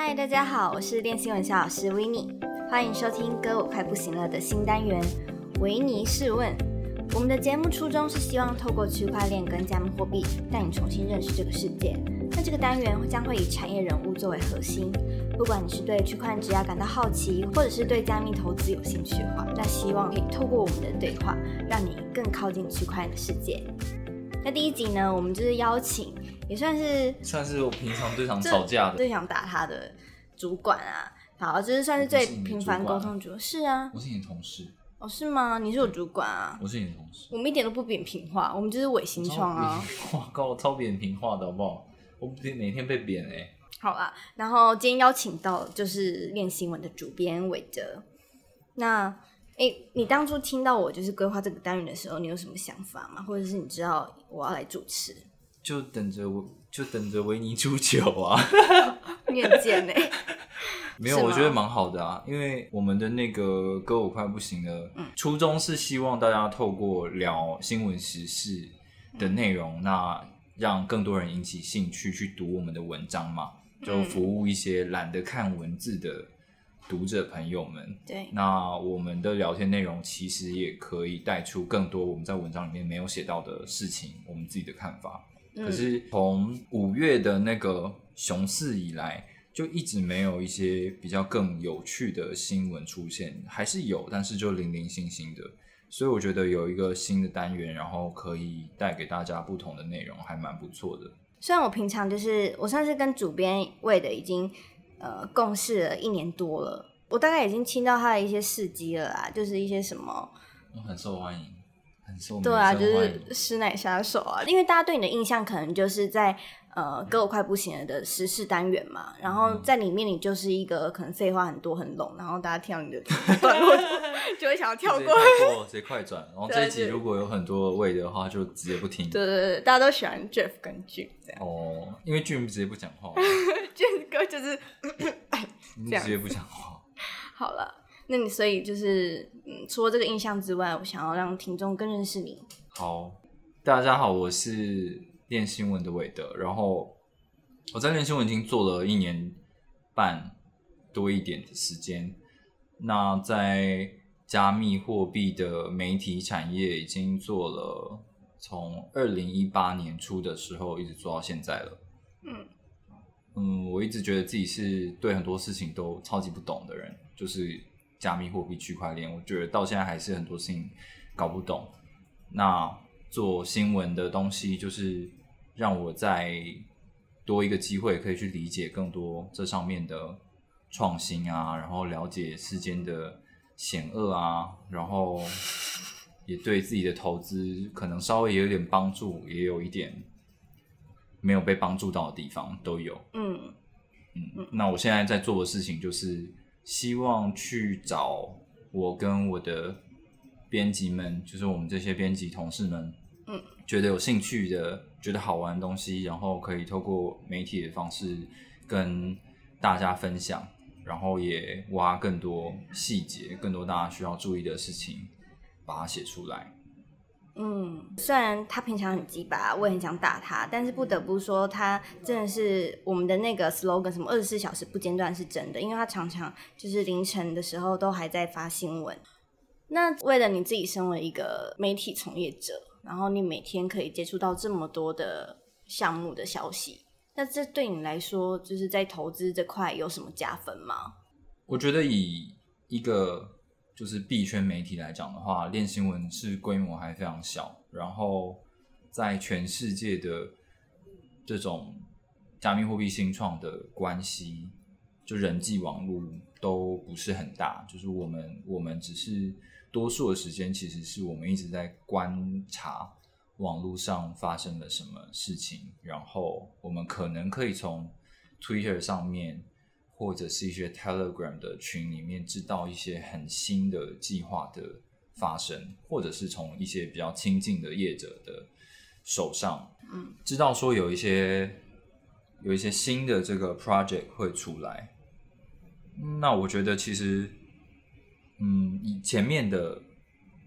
嗨，大家好，我是练新闻小老师维尼，欢迎收听《哥我快不行了》的新单元《维尼试问》。我们的节目初衷是希望透过区块链跟加密货币，带你重新认识这个世界。那这个单元将会以产业人物作为核心，不管你是对区块链质押感到好奇，或者是对加密投资有兴趣的话，那希望可以透过我们的对话，让你更靠近区块链的世界。那第一集呢，我们就是邀请，也算是算是我平常最常吵架的，最想打他的主管啊。好，就是算是最频繁沟通主。是啊，我是你的同事。哦，是吗？你是我主管啊。我是你的同事。我们一点都不扁平化，我们就是伪新创啊。哇，靠，超扁平化的好不好？我每天被扁哎。好啦，然后今天邀请到就是练新闻的主编韦德。那，哎，你当初听到我就是规划这个单元的时候，你有什么想法吗？或者是你知道我要来主持？就等着我，就等着维尼出糗啊！你很贱哎。没有，我觉得蛮好的啊，因为我们的那个歌舞快不行了，初衷是希望大家透过聊新闻时事的内容，那让更多人引起兴趣去读我们的文章嘛，就服务一些懒得看文字的读者朋友们。对，那我们的聊天内容其实也可以带出更多我们在文章里面没有写到的事情，我们自己的看法。可是从五月的那个熊市以来。就一直没有一些比较更有趣的新闻出现，还是有，但是就零零星星的。所以我觉得有一个新的单元，然后可以带给大家不同的内容，还蛮不错的。虽然我平常就是我算是跟主编为的已经呃共事了一年多了，我大概已经听到他的一些事迹了啦，就是一些什么很受欢迎，很受对啊，就是师奶杀手啊，因为大家对你的印象可能就是在。呃，歌我快不行了的时事单元嘛，然后在里面你就是一个可能废话很多很冷，然后大家听到你的 段落就会想要跳过，直接快转。然后这一集如果有很多位的话，就直接不听。对对对，大家都喜欢 Jeff 跟 Jun 这样。哦，因为俊直接不讲话，俊哥就是这样直接不讲话。好了，那你所以就是嗯，除了这个印象之外，我想要让听众更认识你。好，大家好，我是。练新闻的韦德，然后我在练新闻已经做了一年半多一点的时间。那在加密货币的媒体产业已经做了从二零一八年初的时候一直做到现在了。嗯嗯，我一直觉得自己是对很多事情都超级不懂的人，就是加密货币、区块链，我觉得到现在还是很多事情搞不懂。那做新闻的东西就是。让我再多一个机会，可以去理解更多这上面的创新啊，然后了解世间的险恶啊，然后也对自己的投资可能稍微也有点帮助，也有一点没有被帮助到的地方都有。嗯嗯，那我现在在做的事情就是希望去找我跟我的编辑们，就是我们这些编辑同事们。嗯，觉得有兴趣的，觉得好玩的东西，然后可以透过媒体的方式跟大家分享，然后也挖更多细节，更多大家需要注意的事情，把它写出来。嗯，虽然他平常很鸡巴，我也很想打他，但是不得不说，他真的是我们的那个 slogan，什么二十四小时不间断是真的，因为他常常就是凌晨的时候都还在发新闻。那为了你自己身为一个媒体从业者。然后你每天可以接触到这么多的项目的消息，那这对你来说，就是在投资这块有什么加分吗？我觉得以一个就是币圈媒体来讲的话，练新闻是规模还非常小，然后在全世界的这种加密货币新创的关系，就人际网络都不是很大，就是我们我们只是。多数的时间其实是我们一直在观察网络上发生了什么事情，然后我们可能可以从 Twitter 上面或者是一些 Telegram 的群里面知道一些很新的计划的发生，或者是从一些比较亲近的业者的手上，嗯，知道说有一些有一些新的这个 project 会出来。那我觉得其实。嗯，以前面的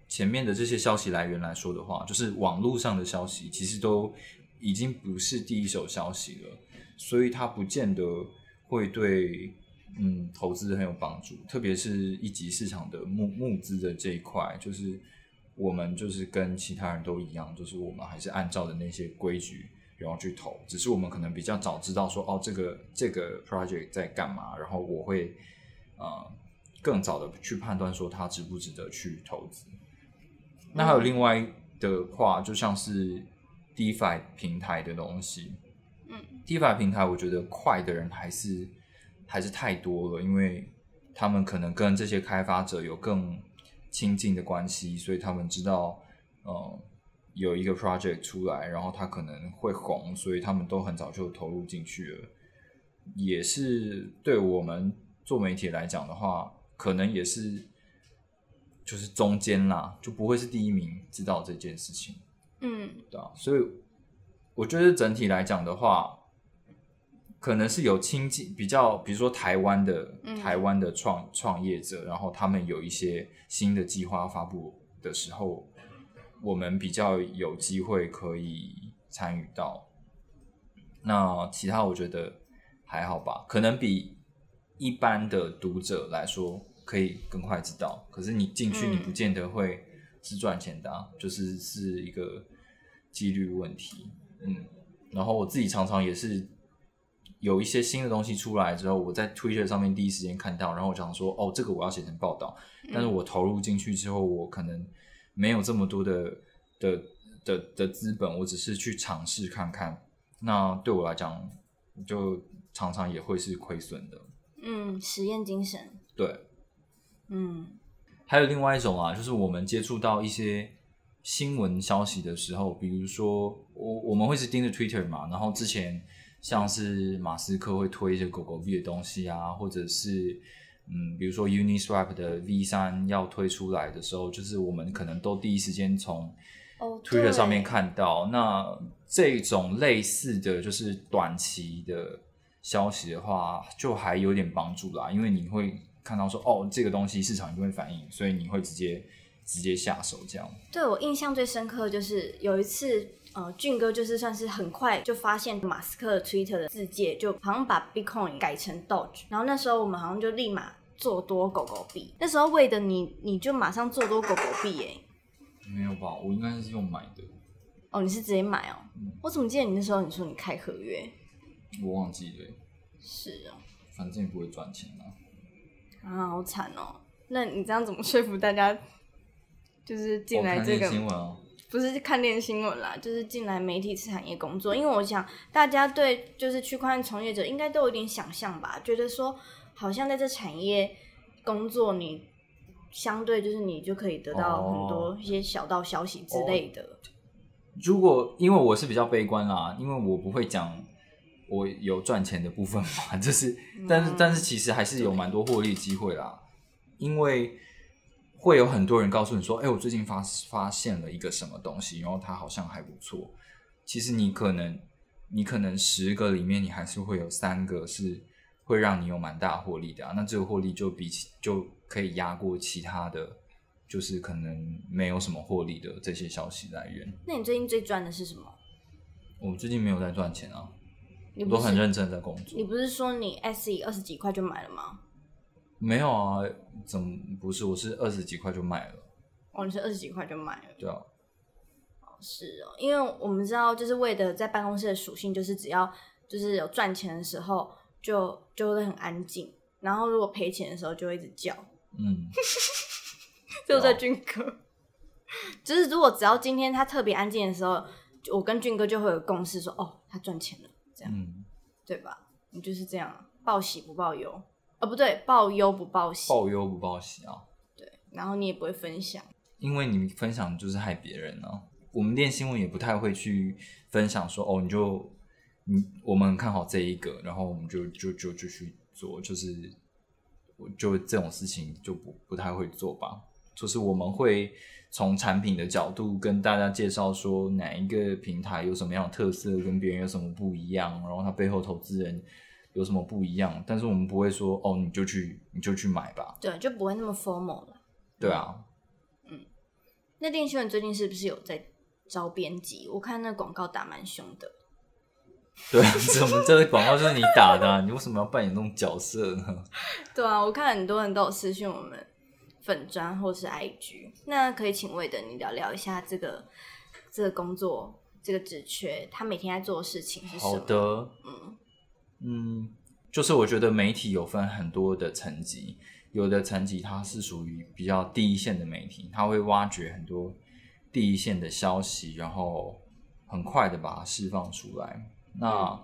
前面的这些消息来源来说的话，就是网络上的消息，其实都已经不是第一手消息了，所以它不见得会对嗯投资很有帮助，特别是一级市场的募募资的这一块，就是我们就是跟其他人都一样，就是我们还是按照的那些规矩。然后去投，只是我们可能比较早知道说，哦，这个这个 project 在干嘛，然后我会呃更早的去判断说它值不值得去投资。那还有另外的话，就像是 DeFi 平台的东西，嗯，DeFi 平台我觉得快的人还是还是太多了，因为他们可能跟这些开发者有更亲近的关系，所以他们知道，呃。有一个 project 出来，然后他可能会红，所以他们都很早就投入进去了。也是对我们做媒体来讲的话，可能也是就是中间啦，就不会是第一名知道这件事情。嗯，对啊，所以我觉得整体来讲的话，可能是有亲近比较，比如说台湾的台湾的创创业者，然后他们有一些新的计划发布的时候。我们比较有机会可以参与到，那其他我觉得还好吧，可能比一般的读者来说可以更快知道。可是你进去，你不见得会是赚钱的，就是是一个几率问题。嗯，然后我自己常常也是有一些新的东西出来之后，我在 Twitter 上面第一时间看到，然后我想说，哦，这个我要写成报道。但是我投入进去之后，我可能。没有这么多的的的的资本，我只是去尝试看看。那对我来讲，就常常也会是亏损的。嗯，实验精神。对。嗯。还有另外一种啊，就是我们接触到一些新闻消息的时候，比如说我我们会是盯着 Twitter 嘛，然后之前像是马斯克会推一些狗狗币的东西啊，或者是。嗯，比如说 Uniswap 的 V 三要推出来的时候，就是我们可能都第一时间从 Twitter 上面看到。那这种类似的就是短期的消息的话，就还有点帮助啦，因为你会看到说，哦，这个东西市场一定会反应，所以你会直接直接下手这样。对我印象最深刻就是有一次，呃，俊哥就是算是很快就发现马斯克 Twitter 的世界，就好像把 Bitcoin 改成 Doge，然后那时候我们好像就立马。做多狗狗币，那时候为的你，你就马上做多狗狗币耶？没有吧？我应该是用买的。哦，你是直接买哦？我怎么记得你那时候你说你开合约？我忘记了。是哦。反正也不会赚钱啊。啊，好惨哦！那你这样怎么说服大家？就是进来这个新闻哦？不是看电新闻啦，就是进来媒体产业工作。因为我想大家对就是区块链从业者应该都有点想象吧，觉得说。好像在这产业工作，你相对就是你就可以得到很多一些小道消息之类的。如果因为我是比较悲观啦，因为我不会讲我有赚钱的部分嘛，就是，但是但是其实还是有蛮多获利机会啦，因为会有很多人告诉你说，哎，我最近发发现了一个什么东西，然后它好像还不错。其实你可能你可能十个里面，你还是会有三个是。会让你有蛮大获利的啊，那这个获利就比起就可以压过其他的，就是可能没有什么获利的这些消息来源。那你最近最赚的是什么？我最近没有在赚钱啊，我都很认真在工作。你不是说你 S E 二十几块就买了吗？没有啊，怎么不是？我是二十几块就买了。哦，你是二十几块就买了？对啊。哦，是哦，因为我们知道，就是为的在办公室的属性，就是只要就是有赚钱的时候。就就会很安静，然后如果赔钱的时候就会一直叫，嗯，就在俊哥，就是如果只要今天他特别安静的时候，我跟俊哥就会有共识说，哦，他赚钱了，这样，对吧？你就是这样，报喜不报忧，哦，不对，报忧不报喜，报忧不报喜啊，对，然后你也不会分享，因为你分享就是害别人呢。我们练新闻也不太会去分享说，哦，你就。嗯，我们看好这一个，然后我们就就就就去做，就是我就这种事情就不不太会做吧。就是我们会从产品的角度跟大家介绍说哪一个平台有什么样的特色，跟别人有什么不一样，然后它背后投资人有什么不一样。但是我们不会说哦，你就去你就去买吧。对，就不会那么 formal 了。对啊。嗯，那电讯人最近是不是有在招编辑？我看那广告打蛮凶的。对啊，我们这个广告就是你打的、啊，你为什么要扮演那种角色呢？对啊，我看很多人都有私讯我们粉砖或是 IG，那可以请魏的你聊聊一下这个这个工作这个职缺，他每天在做的事情是什么？好的，嗯嗯，就是我觉得媒体有分很多的层级，有的层级它是属于比较第一线的媒体，它会挖掘很多第一线的消息，然后很快的把它释放出来。那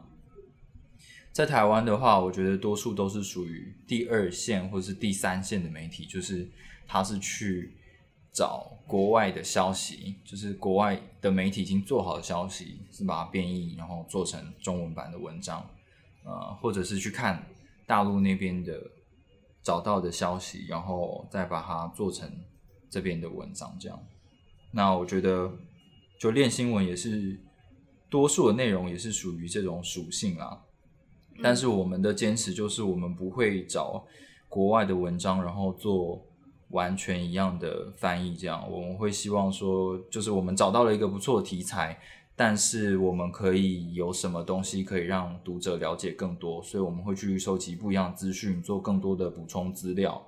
在台湾的话，我觉得多数都是属于第二线或是第三线的媒体，就是它是去找国外的消息，就是国外的媒体已经做好的消息，是把它变异，然后做成中文版的文章。呃，或者是去看大陆那边的找到的消息，然后再把它做成这边的文章，这样。那我觉得，就练新闻也是多数的内容也是属于这种属性啊。但是我们的坚持就是，我们不会找国外的文章，然后做完全一样的翻译。这样，我们会希望说，就是我们找到了一个不错的题材。但是我们可以有什么东西可以让读者了解更多？所以我们会去收集不一样的资讯，做更多的补充资料，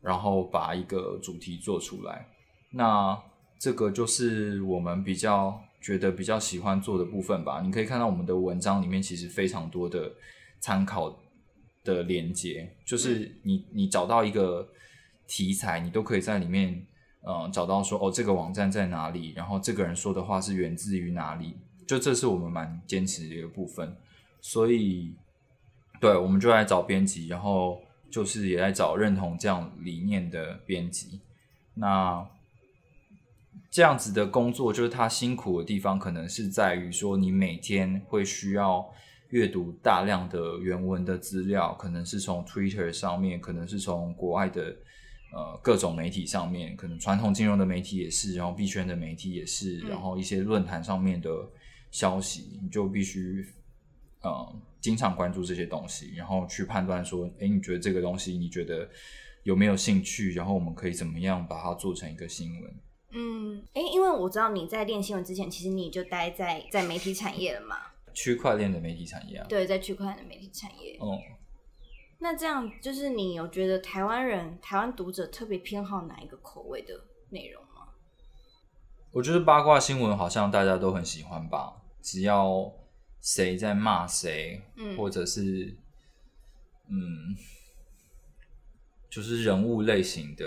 然后把一个主题做出来。那这个就是我们比较觉得比较喜欢做的部分吧。你可以看到我们的文章里面其实非常多的参考的连接，就是你你找到一个题材，你都可以在里面。嗯，找到说哦，这个网站在哪里？然后这个人说的话是源自于哪里？就这是我们蛮坚持的一个部分。所以，对，我们就来找编辑，然后就是也在找认同这样理念的编辑。那这样子的工作，就是他辛苦的地方，可能是在于说，你每天会需要阅读大量的原文的资料，可能是从 Twitter 上面，可能是从国外的。呃，各种媒体上面，可能传统金融的媒体也是，然后币圈的媒体也是，然后一些论坛上面的消息，你就必须呃经常关注这些东西，然后去判断说，哎，你觉得这个东西你觉得有没有兴趣？然后我们可以怎么样把它做成一个新闻？嗯，哎，因为我知道你在练新闻之前，其实你就待在在媒体产业了嘛，区块链的媒体产业啊，对，在区块链的媒体产业，哦。那这样就是你有觉得台湾人、台湾读者特别偏好哪一个口味的内容吗？我觉得八卦新闻好像大家都很喜欢吧，只要谁在骂谁，嗯，或者是嗯，就是人物类型的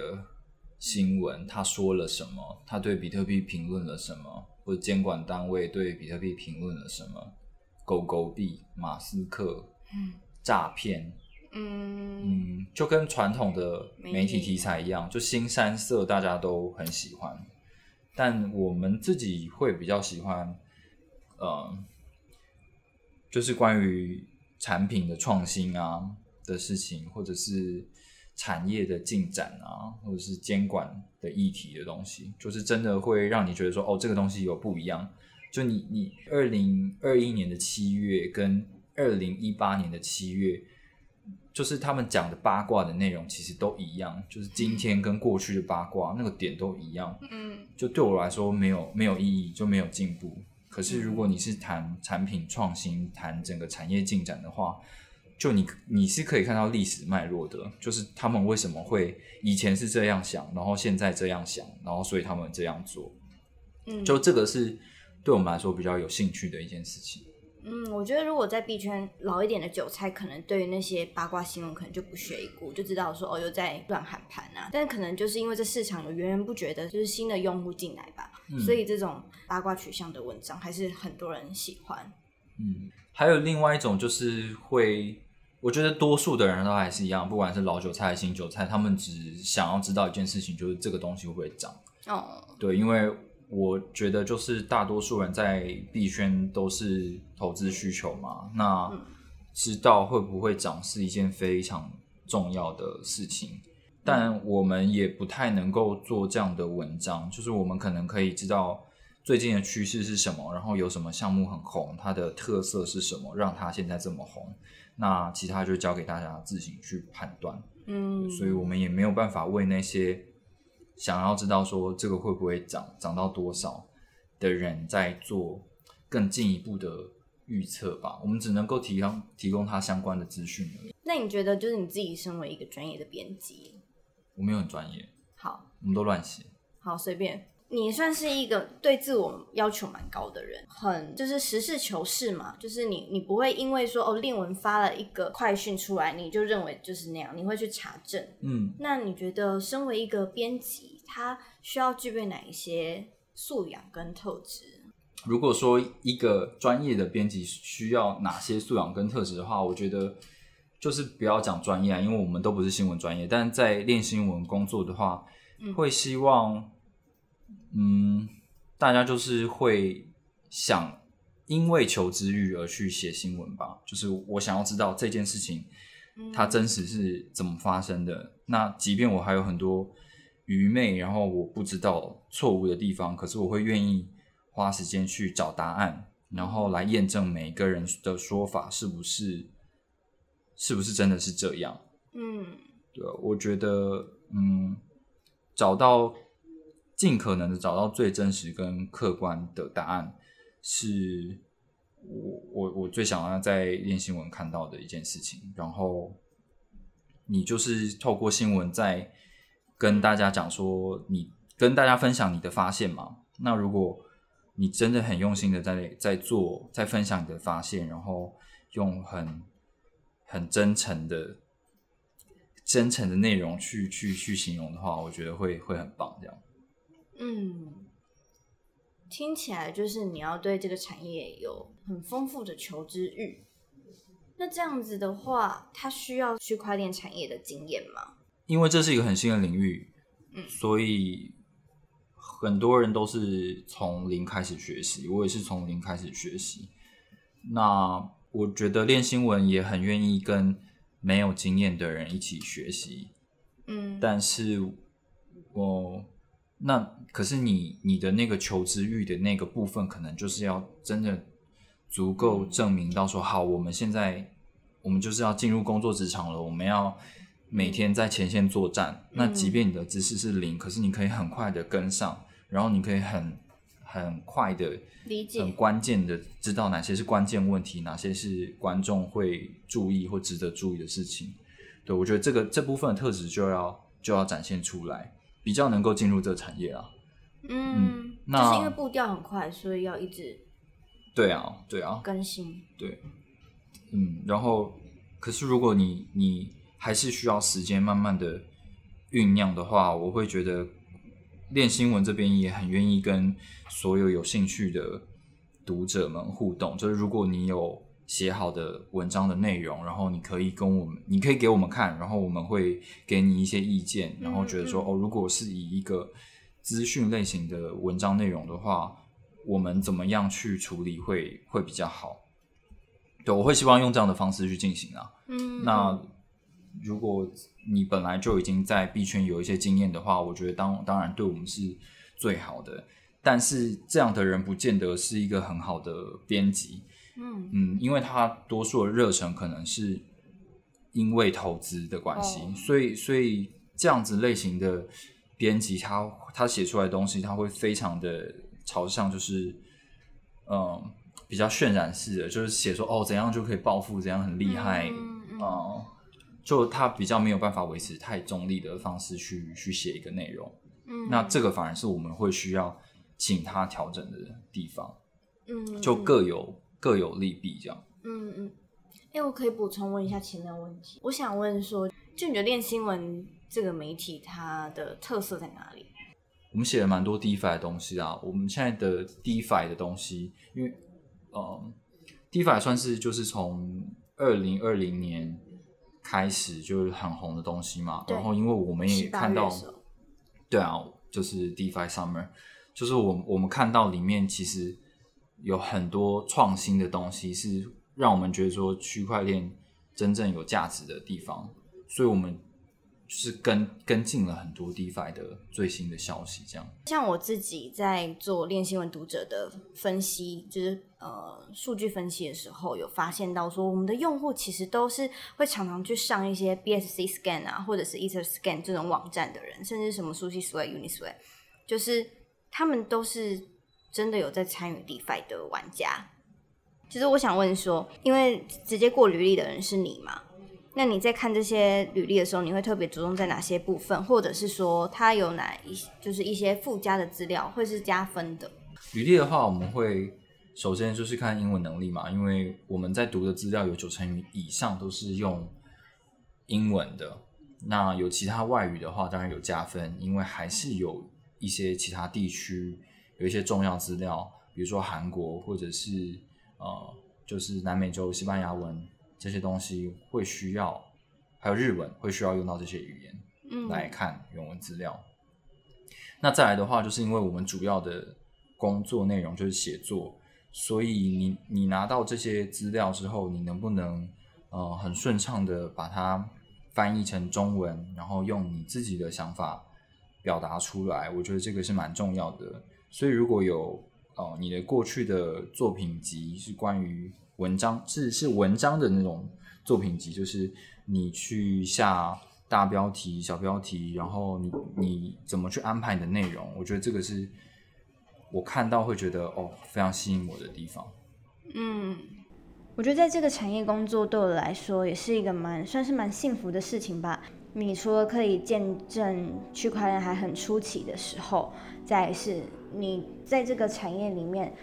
新闻，他说了什么，他对比特币评论了什么，或者监管单位对比特币评论了什么，狗狗币、马斯克，嗯，诈骗。嗯，就跟传统的媒体题材一样，就新三色大家都很喜欢，但我们自己会比较喜欢，呃，就是关于产品的创新啊的事情，或者是产业的进展啊，或者是监管的议题的东西，就是真的会让你觉得说，哦，这个东西有不一样。就你你二零二一年的七月跟二零一八年的七月。就是他们讲的八卦的内容其实都一样，就是今天跟过去的八卦那个点都一样。嗯，就对我来说没有没有意义，就没有进步。可是如果你是谈产品创新、谈整个产业进展的话，就你你是可以看到历史脉络的，就是他们为什么会以前是这样想，然后现在这样想，然后所以他们这样做。嗯，就这个是对我们来说比较有兴趣的一件事情。嗯，我觉得如果在币圈老一点的韭菜，可能对于那些八卦新闻可能就不屑一顾，就知道说哦又在乱喊盘啊。但可能就是因为这市场有源源不绝的，就是新的用户进来吧，所以这种八卦取向的文章还是很多人喜欢。嗯，还有另外一种就是会，我觉得多数的人都还是一样，不管是老韭菜、新韭菜，他们只想要知道一件事情，就是这个东西会不会涨。哦，对，因为。我觉得就是大多数人在币圈都是投资需求嘛，那知道会不会涨是一件非常重要的事情，但我们也不太能够做这样的文章，就是我们可能可以知道最近的趋势是什么，然后有什么项目很红，它的特色是什么，让它现在这么红，那其他就交给大家自行去判断。嗯，所以我们也没有办法为那些。想要知道说这个会不会涨，涨到多少的人在做更进一步的预测吧，我们只能够提供提供他相关的资讯而已。那你觉得，就是你自己身为一个专业的编辑，我没有很专业，好我们都乱写。好随便，你算是一个对自我要求蛮高的人，很就是实事求是嘛，就是你你不会因为说哦，令文发了一个快讯出来，你就认为就是那样，你会去查证。嗯，那你觉得，身为一个编辑，他需要具备哪一些素养跟特质？如果说一个专业的编辑需要哪些素养跟特质的话，我觉得就是不要讲专业啊，因为我们都不是新闻专业，但在练新闻工作的话，嗯会希望，嗯，大家就是会想因为求知欲而去写新闻吧，就是我想要知道这件事情它真实是怎么发生的。那即便我还有很多愚昧，然后我不知道错误的地方，可是我会愿意花时间去找答案，然后来验证每个人的说法是不是是不是真的是这样。嗯对，我觉得，嗯，找到尽可能的找到最真实跟客观的答案，是我我我最想要在练新闻看到的一件事情。然后，你就是透过新闻在跟大家讲说，你跟大家分享你的发现嘛。那如果你真的很用心的在在做，在分享你的发现，然后用很很真诚的。真诚的内容去去去形容的话，我觉得会会很棒。这样，嗯，听起来就是你要对这个产业有很丰富的求知欲。那这样子的话，它需要区块链产业的经验吗？因为这是一个很新的领域，嗯所以很多人都是从零开始学习，我也是从零开始学习。那我觉得练新闻也很愿意跟没有经验的人一起学习，嗯，但是我那可是你你的那个求知欲的那个部分，可能就是要真的足够证明到说，好，我们现在我们就是要进入工作职场了，我们要每天在前线作战。那即便你的知识是零，可是你可以很快的跟上，然后你可以很很快的理解很关键的知道哪些是关键问题，哪些是观众会注意或值得注意的事情。对我觉得这个这部分的特质就要就要展现出来，比较能够进入这个产业啊。嗯，那就是因为步调很快，所以要一直对啊，对啊，更新。对，嗯，然后可是如果你你还是需要时间慢慢的酝酿的话，我会觉得练新闻这边也很愿意跟所有有兴趣的读者们互动。就是如果你有写好的文章的内容，然后你可以跟我们，你可以给我们看，然后我们会给你一些意见，然后觉得说、嗯哦，如果是以一个资讯类型的文章内容的话，我们怎么样去处理会会比较好？对，我会希望用这样的方式去进行啊。嗯，那如果你本来就已经在币圈有一些经验的话，我觉得当当然对我们是最好的。但是这样的人不见得是一个很好的编辑，嗯。嗯，因为他多数的热忱可能是因为投资的关系，哦。所以所以这样子类型的编辑，他他写出来的东西，他会非常的朝向就是嗯比较渲染式的，就是写说哦怎样就可以暴富，怎样很厉害，嗯就他比较没有办法维持太中立的方式去去写一个内容，嗯，那这个反而是我们会需要请他调整的地方，嗯就各有各有利弊这样。嗯嗯，哎、我可以补充问一下前面的问题。我想问说，就你觉得练新闻这个媒体它的特色在哪里？我们写了蛮多 DeFi 的东西啊。我们现在的 DeFi 的东西，因为嗯，DeFi 算是就是从二零二零年开始就是很红的东西嘛。然后因为我们也看到对啊，就是 DeFi Summer，就是我我们看到里面其实有很多创新的东西，是让我们觉得说区块链真正有价值的地方，所以我们是跟跟进了很多 DeFi 的最新的消息，这样。像我自己在做练新闻读者的分析，就是呃数据分析的时候，有发现到说，我们的用户其实都是会常常去上一些 BSC Scan 啊，或者是 Ether Scan 这种网站的人，甚至什么 Sushi Sway、Unisway，就是他们都是真的有在参与 DeFi 的玩家。其实我想问说，因为直接过履历的人是你嘛？那你在看这些履历的时候，你会特别着重在哪些部分，或者是说它有哪一就是一些附加的资料会是加分的？履历的话，我们会首先就是看英文能力嘛，因为我们在读的资料有九成以上都是用英文的。那有其他外语的话，当然有加分，因为还是有一些其他地区有一些重要资料，比如说韩国或者是呃，就是南美洲西班牙文。这些东西会需要，还有日文会需要用到这些语言，嗯，来看原文资料。那再来的话，就是因为我们主要的工作内容就是写作，所以你你拿到这些资料之后，你能不能呃很顺畅的把它翻译成中文，然后用你自己的想法表达出来？我觉得这个是蛮重要的。所以如果有呃你的过去的作品集是关于。文章是是文章的那种作品集，就是你去下大标题、小标题，然后你你怎么去安排你的内容？我觉得这个是我看到会觉得哦，非常吸引我的地方。嗯，我觉得在这个产业工作对我来说也是一个蛮算是蛮幸福的事情吧。你除了可以见证区块链还很初期的时候，再是你在这个产业里面，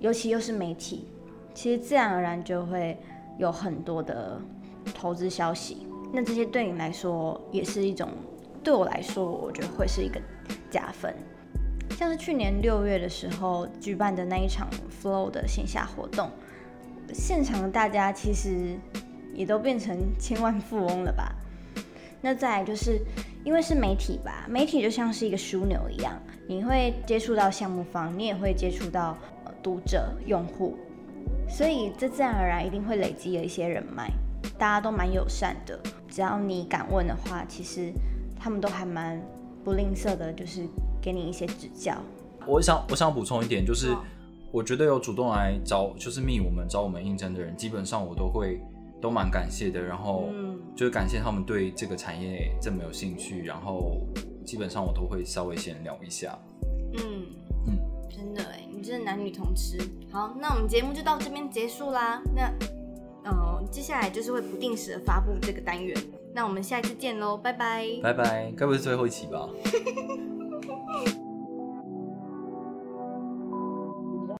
尤其又是媒体。其实自然而然就会有很多的投资消息，那这些对你来说也是一种，对我来说，我觉得会是一个加分。像是去年六月的时候举办的那一场 Flow 的线下活动，现场大家其实也都变成千万富翁了吧？那再来就是因为是媒体吧，媒体就像是一个枢纽一样，你会接触到项目方，你也会接触到读者、用户。所以这自然而然一定会累积了一些人脉，大家都蛮友善的。只要你敢问的话，其实他们都还蛮不吝啬的，就是给你一些指教。我想，我想补充一点，就是我觉得有主动来找，就是密我们找我们应征的人，基本上我都会都蛮感谢的。然后就是感谢他们对这个产业这么有兴趣，然后基本上我都会稍微先聊一下。嗯嗯，真的哎。你真的男女同吃。好，那我们节目就到这边结束啦。那，呃，接下来就是会不定时的发布这个单元。那我们下一次见喽，拜拜。拜拜，该不是最后一期吧？